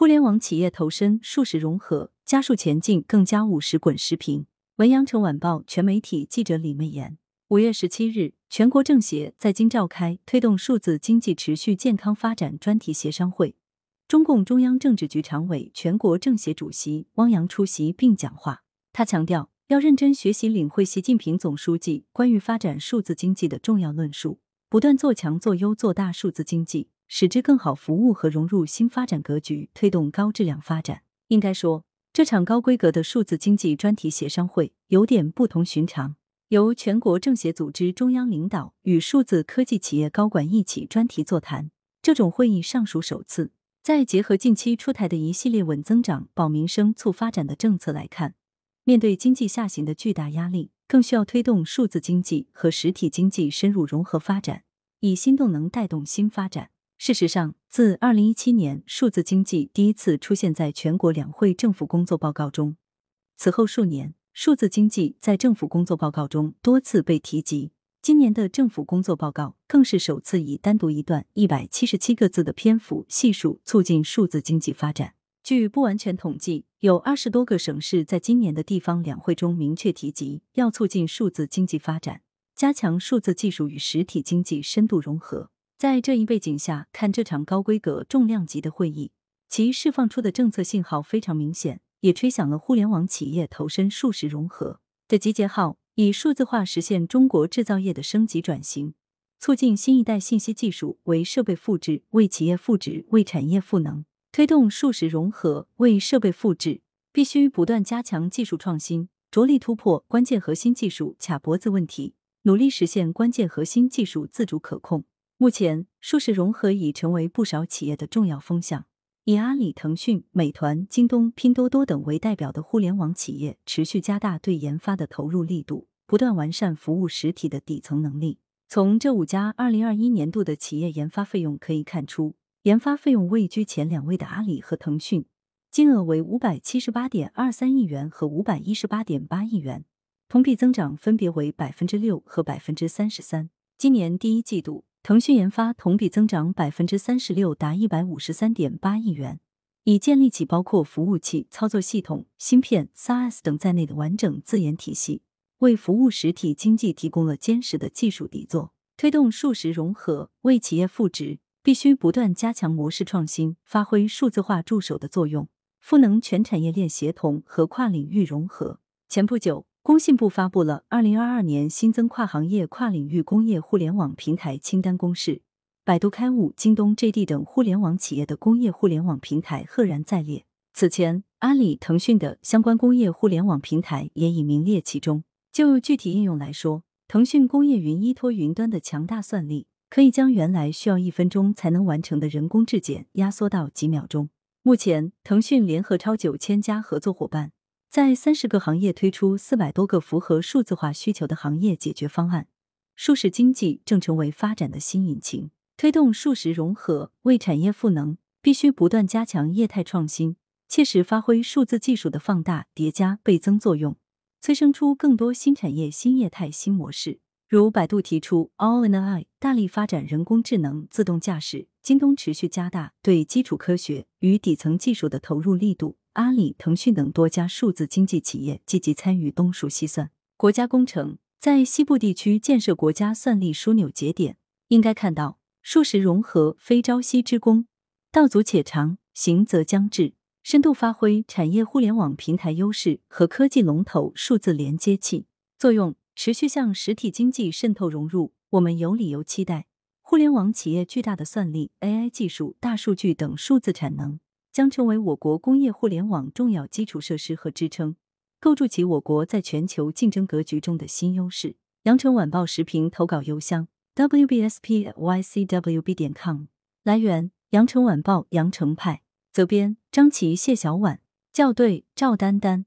互联网企业投身数实融合，加速前进更加务实。滚石屏，文阳城晚报全媒体记者李媚妍。五月十七日，全国政协在京召开推动数字经济持续健康发展专题协商会，中共中央政治局常委、全国政协主席汪洋出席并讲话。他强调，要认真学习领会习近平总书记关于发展数字经济的重要论述，不断做强做优做大数字经济。使之更好服务和融入新发展格局，推动高质量发展。应该说，这场高规格的数字经济专题协商会有点不同寻常，由全国政协组织中央领导与数字科技企业高管一起专题座谈。这种会议尚属首次。再结合近期出台的一系列稳增长、保民生、促发展的政策来看，面对经济下行的巨大压力，更需要推动数字经济和实体经济深入融合发展，以新动能带动新发展。事实上，自二零一七年数字经济第一次出现在全国两会政府工作报告中，此后数年，数字经济在政府工作报告中多次被提及。今年的政府工作报告更是首次以单独一段一百七十七个字的篇幅细数促进数字经济发展。据不完全统计，有二十多个省市在今年的地方两会中明确提及要促进数字经济发展，加强数字技术与实体经济深度融合。在这一背景下看这场高规格、重量级的会议，其释放出的政策信号非常明显，也吹响了互联网企业投身数实融合的集结号。以数字化实现中国制造业的升级转型，促进新一代信息技术为设备复制，为企业赋值，为产业赋能，推动数实融合为设备复制，必须不断加强技术创新，着力突破关键核心技术卡脖子问题，努力实现关键核心技术自主可控。目前，数实融合已成为不少企业的重要风向。以阿里、腾讯、美团、京东、拼多多等为代表的互联网企业，持续加大对研发的投入力度，不断完善服务实体的底层能力。从这五家二零二一年度的企业研发费用可以看出，研发费用位居前两位的阿里和腾讯，金额为五百七十八点二三亿元和五百一十八点八亿元，同比增长分别为百分之六和百分之三十三。今年第一季度。腾讯研发同比增长百分之三十六，达一百五十三点八亿元，已建立起包括服务器、操作系统、芯片、SaaS 等在内的完整自研体系，为服务实体经济提供了坚实的技术底座。推动数实融合，为企业赋值，必须不断加强模式创新，发挥数字化助手的作用，赋能全产业链协同和跨领域融合。前不久。工信部发布了二零二二年新增跨行业、跨领域工业互联网平台清单公示，百度开悟、京东、JD 等互联网企业的工业互联网平台赫然在列。此前，阿里、腾讯的相关工业互联网平台也已名列其中。就具体应用来说，腾讯工业云依托云端的强大算力，可以将原来需要一分钟才能完成的人工质检压缩到几秒钟。目前，腾讯联合超九千家合作伙伴。在三十个行业推出四百多个符合数字化需求的行业解决方案，数实经济正成为发展的新引擎。推动数实融合，为产业赋能，必须不断加强业态创新，切实发挥数字技术的放大、叠加、倍增作用，催生出更多新产业、新业态、新模式。如百度提出 All in AI，大力发展人工智能、自动驾驶；京东持续加大对基础科学与底层技术的投入力度。阿里、腾讯等多家数字经济企业积极参与东数西算。国家工程在西部地区建设国家算力枢纽节点，应该看到数实融合非朝夕之功，道阻且长，行则将至。深度发挥产业互联网平台优势和科技龙头数字连接器作用，持续向实体经济渗透融入。我们有理由期待，互联网企业巨大的算力、AI 技术、大数据等数字产能。将成为我国工业互联网重要基础设施和支撑，构筑起我国在全球竞争格局中的新优势。羊城晚报时评投稿邮箱：wbspycwb 点 com。来源：羊城晚报羊城派。责编：张琪、谢小婉。校对：赵丹丹。